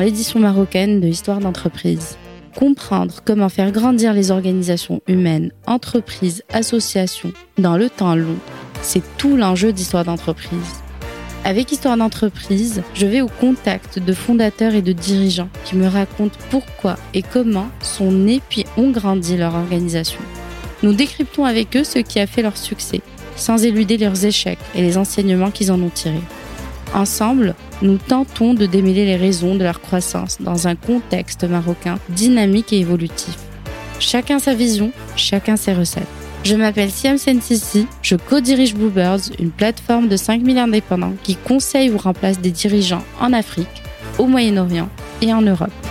l'édition marocaine de Histoire d'entreprise. Comprendre comment faire grandir les organisations humaines, entreprises, associations dans le temps long, c'est tout l'enjeu d'Histoire d'entreprise. Avec Histoire d'entreprise, je vais au contact de fondateurs et de dirigeants qui me racontent pourquoi et comment sont nés puis ont grandi leur organisation. Nous décryptons avec eux ce qui a fait leur succès, sans éluder leurs échecs et les enseignements qu'ils en ont tirés. Ensemble, nous tentons de démêler les raisons de leur croissance dans un contexte marocain dynamique et évolutif. Chacun sa vision, chacun ses recettes. Je m'appelle Siam Sensisi, je co-dirige Bluebirds, une plateforme de 5000 indépendants qui conseille ou remplace des dirigeants en Afrique, au Moyen-Orient et en Europe.